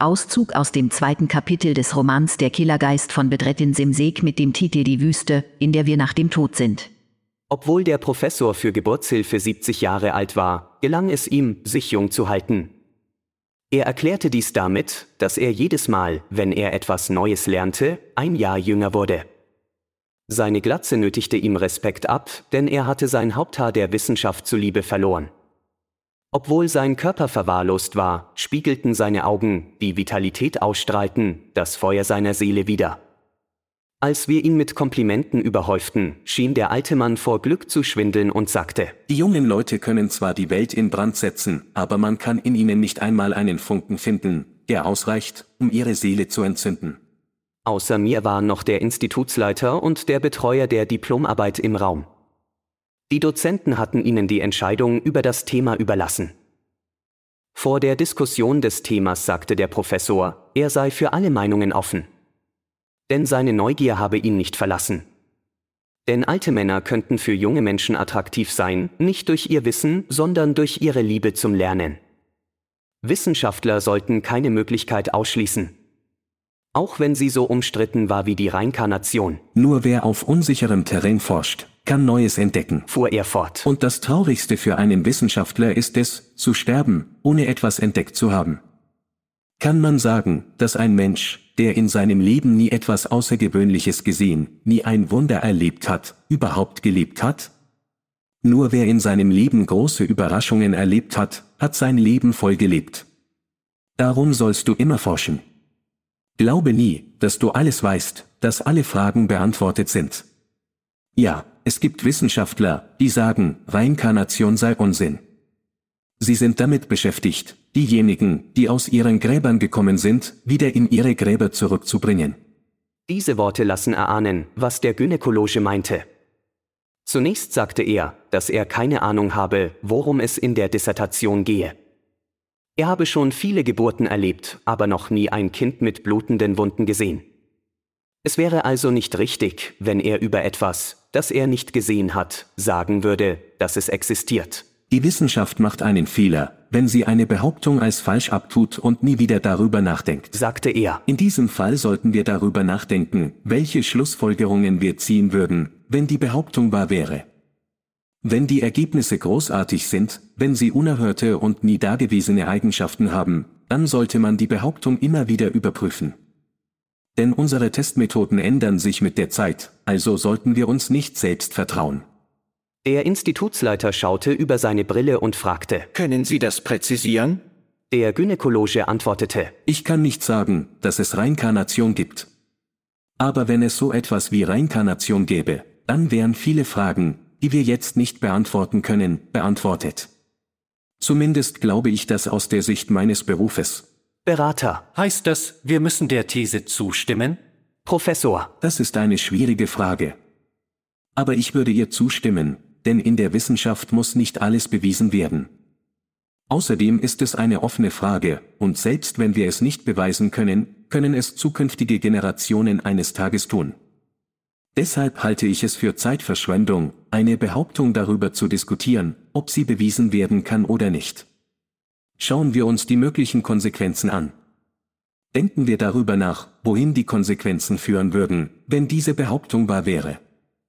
Auszug aus dem zweiten Kapitel des Romans Der Killergeist von Bedrettin Simsek mit dem Titel Die Wüste, in der wir nach dem Tod sind. Obwohl der Professor für Geburtshilfe 70 Jahre alt war, gelang es ihm, sich jung zu halten. Er erklärte dies damit, dass er jedes Mal, wenn er etwas Neues lernte, ein Jahr jünger wurde. Seine Glatze nötigte ihm Respekt ab, denn er hatte sein Haupthaar der Wissenschaft zuliebe verloren. Obwohl sein Körper verwahrlost war, spiegelten seine Augen, die Vitalität ausstrahlten, das Feuer seiner Seele wider. Als wir ihn mit Komplimenten überhäuften, schien der alte Mann vor Glück zu schwindeln und sagte, Die jungen Leute können zwar die Welt in Brand setzen, aber man kann in ihnen nicht einmal einen Funken finden, der ausreicht, um ihre Seele zu entzünden. Außer mir waren noch der Institutsleiter und der Betreuer der Diplomarbeit im Raum. Die Dozenten hatten ihnen die Entscheidung über das Thema überlassen. Vor der Diskussion des Themas sagte der Professor, er sei für alle Meinungen offen denn seine Neugier habe ihn nicht verlassen. Denn alte Männer könnten für junge Menschen attraktiv sein, nicht durch ihr Wissen, sondern durch ihre Liebe zum Lernen. Wissenschaftler sollten keine Möglichkeit ausschließen. Auch wenn sie so umstritten war wie die Reinkarnation. Nur wer auf unsicherem Terrain forscht, kann Neues entdecken, fuhr er fort. Und das Traurigste für einen Wissenschaftler ist es, zu sterben, ohne etwas entdeckt zu haben. Kann man sagen, dass ein Mensch, der in seinem Leben nie etwas Außergewöhnliches gesehen, nie ein Wunder erlebt hat, überhaupt gelebt hat? Nur wer in seinem Leben große Überraschungen erlebt hat, hat sein Leben voll gelebt. Darum sollst du immer forschen. Glaube nie, dass du alles weißt, dass alle Fragen beantwortet sind. Ja, es gibt Wissenschaftler, die sagen, Reinkarnation sei Unsinn. Sie sind damit beschäftigt, diejenigen, die aus ihren Gräbern gekommen sind, wieder in ihre Gräber zurückzubringen. Diese Worte lassen erahnen, was der Gynäkologe meinte. Zunächst sagte er, dass er keine Ahnung habe, worum es in der Dissertation gehe. Er habe schon viele Geburten erlebt, aber noch nie ein Kind mit blutenden Wunden gesehen. Es wäre also nicht richtig, wenn er über etwas, das er nicht gesehen hat, sagen würde, dass es existiert. Die Wissenschaft macht einen Fehler, wenn sie eine Behauptung als falsch abtut und nie wieder darüber nachdenkt, sagte er. In diesem Fall sollten wir darüber nachdenken, welche Schlussfolgerungen wir ziehen würden, wenn die Behauptung wahr wäre. Wenn die Ergebnisse großartig sind, wenn sie unerhörte und nie dagewesene Eigenschaften haben, dann sollte man die Behauptung immer wieder überprüfen. Denn unsere Testmethoden ändern sich mit der Zeit, also sollten wir uns nicht selbst vertrauen. Der Institutsleiter schaute über seine Brille und fragte, Können Sie das präzisieren? Der Gynäkologe antwortete, Ich kann nicht sagen, dass es Reinkarnation gibt. Aber wenn es so etwas wie Reinkarnation gäbe, dann wären viele Fragen, die wir jetzt nicht beantworten können, beantwortet. Zumindest glaube ich das aus der Sicht meines Berufes. Berater. Heißt das, wir müssen der These zustimmen? Professor. Das ist eine schwierige Frage. Aber ich würde ihr zustimmen, denn in der Wissenschaft muss nicht alles bewiesen werden. Außerdem ist es eine offene Frage, und selbst wenn wir es nicht beweisen können, können es zukünftige Generationen eines Tages tun. Deshalb halte ich es für Zeitverschwendung, eine Behauptung darüber zu diskutieren, ob sie bewiesen werden kann oder nicht. Schauen wir uns die möglichen Konsequenzen an. Denken wir darüber nach, wohin die Konsequenzen führen würden, wenn diese Behauptung wahr wäre.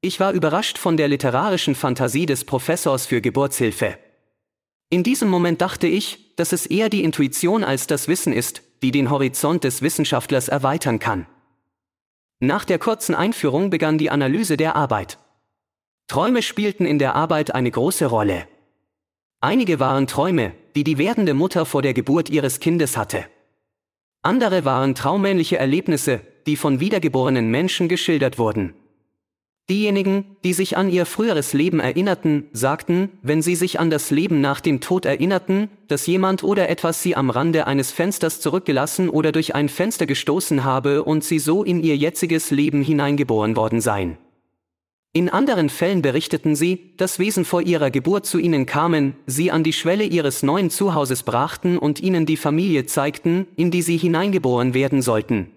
Ich war überrascht von der literarischen Fantasie des Professors für Geburtshilfe. In diesem Moment dachte ich, dass es eher die Intuition als das Wissen ist, die den Horizont des Wissenschaftlers erweitern kann. Nach der kurzen Einführung begann die Analyse der Arbeit. Träume spielten in der Arbeit eine große Rolle. Einige waren Träume, die die werdende Mutter vor der Geburt ihres Kindes hatte. Andere waren traumähnliche Erlebnisse, die von wiedergeborenen Menschen geschildert wurden. Diejenigen, die sich an ihr früheres Leben erinnerten, sagten, wenn sie sich an das Leben nach dem Tod erinnerten, dass jemand oder etwas sie am Rande eines Fensters zurückgelassen oder durch ein Fenster gestoßen habe und sie so in ihr jetziges Leben hineingeboren worden seien. In anderen Fällen berichteten sie, dass Wesen vor ihrer Geburt zu ihnen kamen, sie an die Schwelle ihres neuen Zuhauses brachten und ihnen die Familie zeigten, in die sie hineingeboren werden sollten.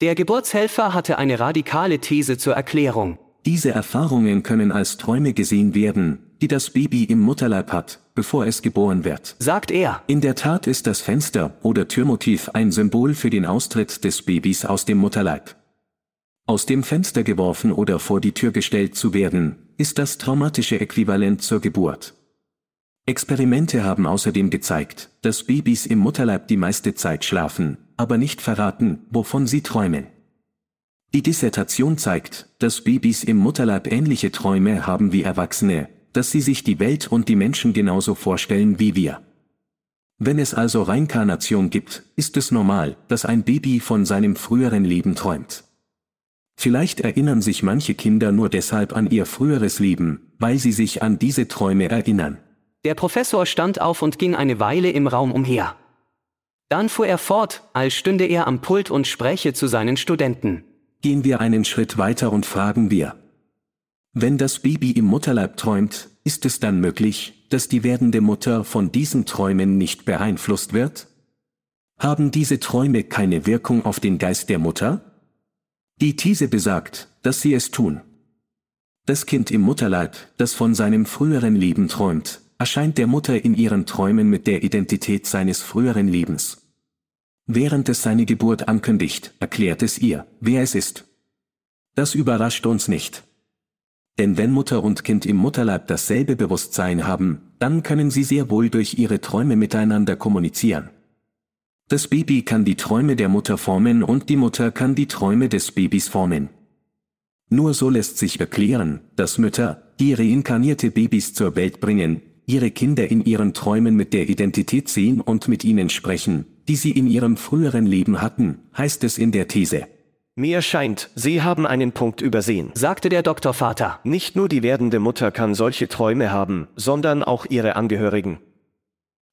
Der Geburtshelfer hatte eine radikale These zur Erklärung. Diese Erfahrungen können als Träume gesehen werden, die das Baby im Mutterleib hat, bevor es geboren wird. sagt er. In der Tat ist das Fenster oder Türmotiv ein Symbol für den Austritt des Babys aus dem Mutterleib. Aus dem Fenster geworfen oder vor die Tür gestellt zu werden, ist das traumatische Äquivalent zur Geburt. Experimente haben außerdem gezeigt, dass Babys im Mutterleib die meiste Zeit schlafen, aber nicht verraten, wovon sie träumen. Die Dissertation zeigt, dass Babys im Mutterleib ähnliche Träume haben wie Erwachsene, dass sie sich die Welt und die Menschen genauso vorstellen wie wir. Wenn es also Reinkarnation gibt, ist es normal, dass ein Baby von seinem früheren Leben träumt. Vielleicht erinnern sich manche Kinder nur deshalb an ihr früheres Leben, weil sie sich an diese Träume erinnern. Der Professor stand auf und ging eine Weile im Raum umher. Dann fuhr er fort, als stünde er am Pult und spräche zu seinen Studenten. Gehen wir einen Schritt weiter und fragen wir. Wenn das Baby im Mutterleib träumt, ist es dann möglich, dass die werdende Mutter von diesen Träumen nicht beeinflusst wird? Haben diese Träume keine Wirkung auf den Geist der Mutter? Die These besagt, dass sie es tun. Das Kind im Mutterleib, das von seinem früheren Leben träumt, erscheint der Mutter in ihren Träumen mit der Identität seines früheren Lebens. Während es seine Geburt ankündigt, erklärt es ihr, wer es ist. Das überrascht uns nicht. Denn wenn Mutter und Kind im Mutterleib dasselbe Bewusstsein haben, dann können sie sehr wohl durch ihre Träume miteinander kommunizieren. Das Baby kann die Träume der Mutter formen und die Mutter kann die Träume des Babys formen. Nur so lässt sich erklären, dass Mütter, die reinkarnierte Babys zur Welt bringen, ihre Kinder in ihren Träumen mit der Identität sehen und mit ihnen sprechen, die sie in ihrem früheren Leben hatten, heißt es in der These. Mir scheint, Sie haben einen Punkt übersehen. sagte der Doktorvater. Nicht nur die werdende Mutter kann solche Träume haben, sondern auch ihre Angehörigen.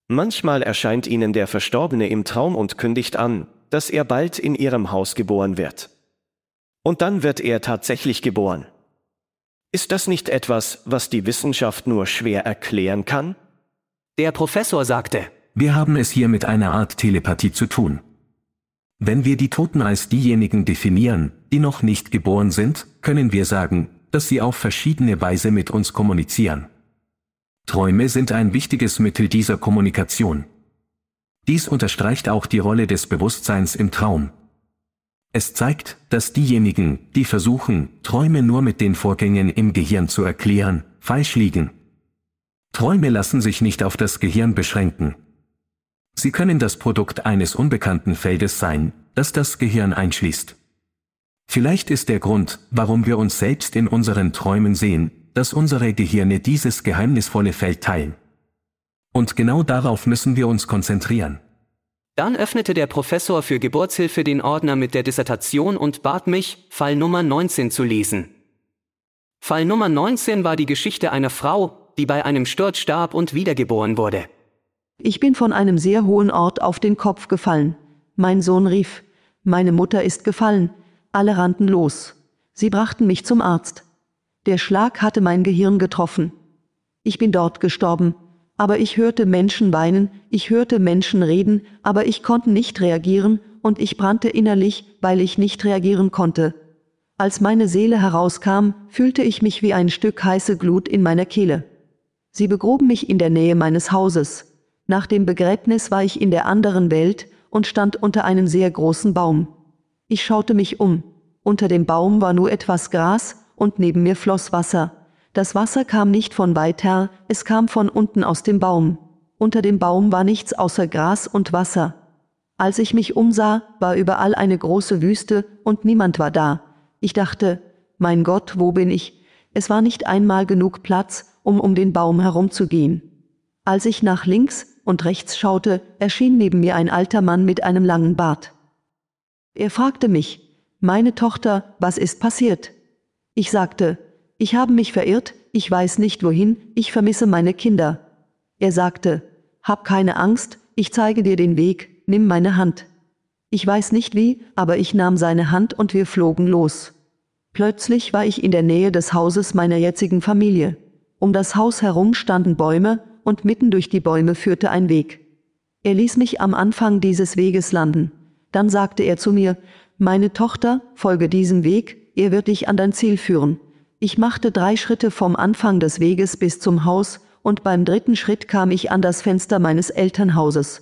Manchmal erscheint ihnen der Verstorbene im Traum und kündigt an, dass er bald in ihrem Haus geboren wird. Und dann wird er tatsächlich geboren. Ist das nicht etwas, was die Wissenschaft nur schwer erklären kann? Der Professor sagte, Wir haben es hier mit einer Art Telepathie zu tun. Wenn wir die Toten als diejenigen definieren, die noch nicht geboren sind, können wir sagen, dass sie auf verschiedene Weise mit uns kommunizieren. Träume sind ein wichtiges Mittel dieser Kommunikation. Dies unterstreicht auch die Rolle des Bewusstseins im Traum. Es zeigt, dass diejenigen, die versuchen, Träume nur mit den Vorgängen im Gehirn zu erklären, falsch liegen. Träume lassen sich nicht auf das Gehirn beschränken. Sie können das Produkt eines unbekannten Feldes sein, das das Gehirn einschließt. Vielleicht ist der Grund, warum wir uns selbst in unseren Träumen sehen, dass unsere Gehirne dieses geheimnisvolle Feld teilen. Und genau darauf müssen wir uns konzentrieren. Dann öffnete der Professor für Geburtshilfe den Ordner mit der Dissertation und bat mich, Fall Nummer 19 zu lesen. Fall Nummer 19 war die Geschichte einer Frau, die bei einem Sturz starb und wiedergeboren wurde. Ich bin von einem sehr hohen Ort auf den Kopf gefallen. Mein Sohn rief, meine Mutter ist gefallen. Alle rannten los. Sie brachten mich zum Arzt. Der Schlag hatte mein Gehirn getroffen. Ich bin dort gestorben, aber ich hörte Menschen weinen, ich hörte Menschen reden, aber ich konnte nicht reagieren, und ich brannte innerlich, weil ich nicht reagieren konnte. Als meine Seele herauskam, fühlte ich mich wie ein Stück heiße Glut in meiner Kehle. Sie begruben mich in der Nähe meines Hauses. Nach dem Begräbnis war ich in der anderen Welt und stand unter einem sehr großen Baum. Ich schaute mich um. Unter dem Baum war nur etwas Gras und neben mir floss Wasser. Das Wasser kam nicht von weit her, es kam von unten aus dem Baum. Unter dem Baum war nichts außer Gras und Wasser. Als ich mich umsah, war überall eine große Wüste und niemand war da. Ich dachte, mein Gott, wo bin ich? Es war nicht einmal genug Platz, um um den Baum herumzugehen. Als ich nach links und rechts schaute, erschien neben mir ein alter Mann mit einem langen Bart. Er fragte mich, meine Tochter, was ist passiert? Ich sagte, ich habe mich verirrt, ich weiß nicht wohin, ich vermisse meine Kinder. Er sagte, Hab keine Angst, ich zeige dir den Weg, nimm meine Hand. Ich weiß nicht wie, aber ich nahm seine Hand und wir flogen los. Plötzlich war ich in der Nähe des Hauses meiner jetzigen Familie. Um das Haus herum standen Bäume, und mitten durch die Bäume führte ein Weg. Er ließ mich am Anfang dieses Weges landen. Dann sagte er zu mir, Meine Tochter, folge diesem Weg, er wird dich an dein Ziel führen. Ich machte drei Schritte vom Anfang des Weges bis zum Haus, und beim dritten Schritt kam ich an das Fenster meines Elternhauses.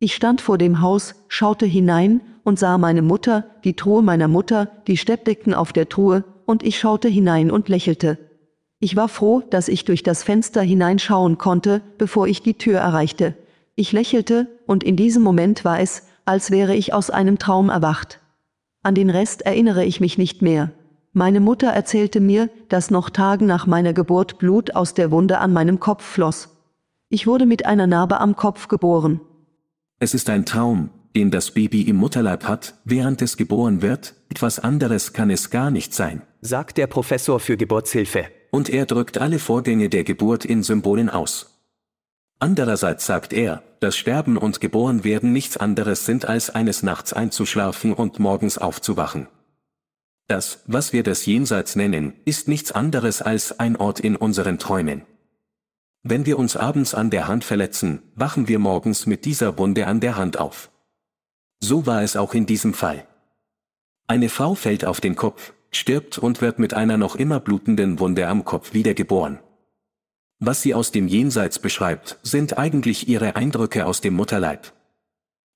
Ich stand vor dem Haus, schaute hinein und sah meine Mutter, die Truhe meiner Mutter, die Steppdecken auf der Truhe, und ich schaute hinein und lächelte. Ich war froh, dass ich durch das Fenster hineinschauen konnte, bevor ich die Tür erreichte. Ich lächelte, und in diesem Moment war es, als wäre ich aus einem Traum erwacht. An den Rest erinnere ich mich nicht mehr. Meine Mutter erzählte mir, dass noch Tagen nach meiner Geburt Blut aus der Wunde an meinem Kopf floss. Ich wurde mit einer Narbe am Kopf geboren. Es ist ein Traum, den das Baby im Mutterleib hat, während es geboren wird, etwas anderes kann es gar nicht sein. sagt der Professor für Geburtshilfe. Und er drückt alle Vorgänge der Geburt in Symbolen aus. Andererseits sagt er, dass Sterben und Geboren werden nichts anderes sind als eines Nachts einzuschlafen und morgens aufzuwachen. Das, was wir das Jenseits nennen, ist nichts anderes als ein Ort in unseren Träumen. Wenn wir uns abends an der Hand verletzen, wachen wir morgens mit dieser Wunde an der Hand auf. So war es auch in diesem Fall. Eine Frau fällt auf den Kopf, stirbt und wird mit einer noch immer blutenden Wunde am Kopf wiedergeboren. Was sie aus dem Jenseits beschreibt, sind eigentlich ihre Eindrücke aus dem Mutterleib.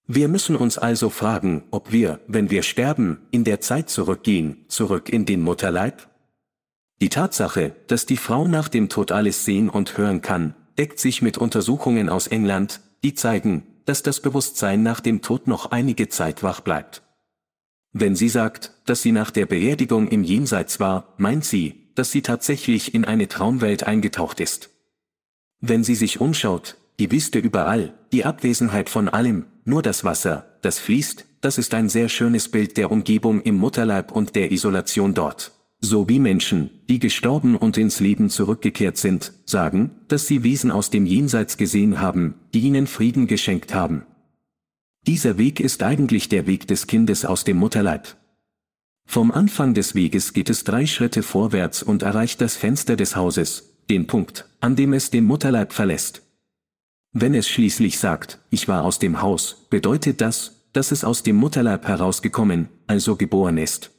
Wir müssen uns also fragen, ob wir, wenn wir sterben, in der Zeit zurückgehen, zurück in den Mutterleib? Die Tatsache, dass die Frau nach dem Tod alles sehen und hören kann, deckt sich mit Untersuchungen aus England, die zeigen, dass das Bewusstsein nach dem Tod noch einige Zeit wach bleibt. Wenn sie sagt, dass sie nach der Beerdigung im Jenseits war, meint sie, dass sie tatsächlich in eine Traumwelt eingetaucht ist. Wenn sie sich umschaut, die Wüste überall, die Abwesenheit von allem, nur das Wasser, das fließt, das ist ein sehr schönes Bild der Umgebung im Mutterleib und der Isolation dort. So wie Menschen, die gestorben und ins Leben zurückgekehrt sind, sagen, dass sie Wesen aus dem Jenseits gesehen haben, die ihnen Frieden geschenkt haben. Dieser Weg ist eigentlich der Weg des Kindes aus dem Mutterleib. Vom Anfang des Weges geht es drei Schritte vorwärts und erreicht das Fenster des Hauses, den Punkt, an dem es den Mutterleib verlässt. Wenn es schließlich sagt, ich war aus dem Haus, bedeutet das, dass es aus dem Mutterleib herausgekommen, also geboren ist.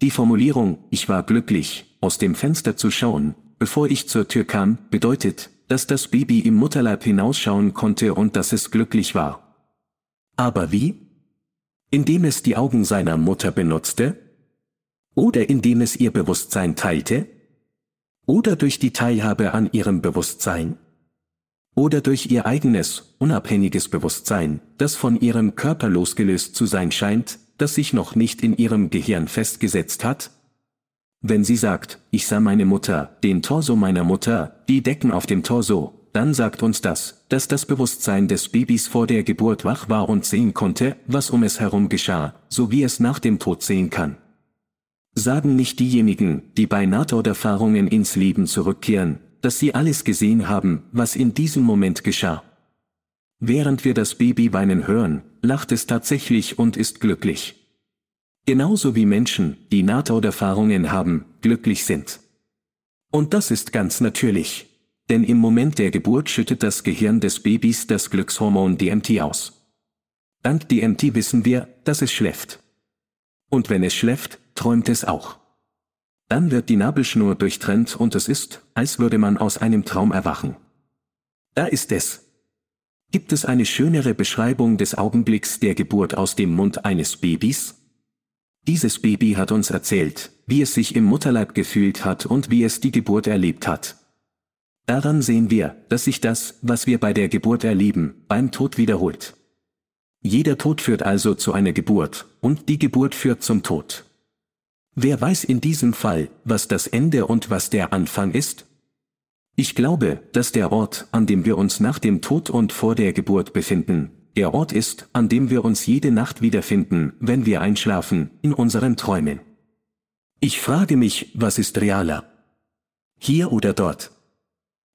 Die Formulierung, ich war glücklich, aus dem Fenster zu schauen, bevor ich zur Tür kam, bedeutet, dass das Baby im Mutterleib hinausschauen konnte und dass es glücklich war. Aber wie? Indem es die Augen seiner Mutter benutzte? Oder indem es ihr Bewusstsein teilte? Oder durch die Teilhabe an ihrem Bewusstsein? Oder durch ihr eigenes, unabhängiges Bewusstsein, das von ihrem Körper losgelöst zu sein scheint, das sich noch nicht in ihrem Gehirn festgesetzt hat? Wenn sie sagt, ich sah meine Mutter, den Torso meiner Mutter, die Decken auf dem Torso, dann sagt uns das, dass das Bewusstsein des Babys vor der Geburt wach war und sehen konnte, was um es herum geschah, so wie es nach dem Tod sehen kann. Sagen nicht diejenigen, die bei Nahtoderfahrungen ins Leben zurückkehren, dass sie alles gesehen haben, was in diesem Moment geschah. Während wir das Baby weinen hören, lacht es tatsächlich und ist glücklich. Genauso wie Menschen, die Nahtoderfahrungen haben, glücklich sind. Und das ist ganz natürlich. Denn im Moment der Geburt schüttet das Gehirn des Babys das Glückshormon DMT aus. Dank DMT wissen wir, dass es schläft. Und wenn es schläft, träumt es auch. Dann wird die Nabelschnur durchtrennt und es ist, als würde man aus einem Traum erwachen. Da ist es. Gibt es eine schönere Beschreibung des Augenblicks der Geburt aus dem Mund eines Babys? Dieses Baby hat uns erzählt, wie es sich im Mutterleib gefühlt hat und wie es die Geburt erlebt hat. Daran sehen wir, dass sich das, was wir bei der Geburt erleben, beim Tod wiederholt. Jeder Tod führt also zu einer Geburt, und die Geburt führt zum Tod. Wer weiß in diesem Fall, was das Ende und was der Anfang ist? Ich glaube, dass der Ort, an dem wir uns nach dem Tod und vor der Geburt befinden, der Ort ist, an dem wir uns jede Nacht wiederfinden, wenn wir einschlafen, in unseren Träumen. Ich frage mich, was ist realer? Hier oder dort?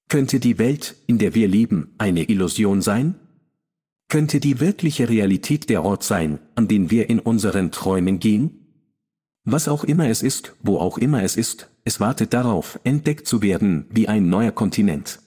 Könnte die Welt, in der wir leben, eine Illusion sein? Könnte die wirkliche Realität der Ort sein, an den wir in unseren Träumen gehen? Was auch immer es ist, wo auch immer es ist, es wartet darauf, entdeckt zu werden, wie ein neuer Kontinent.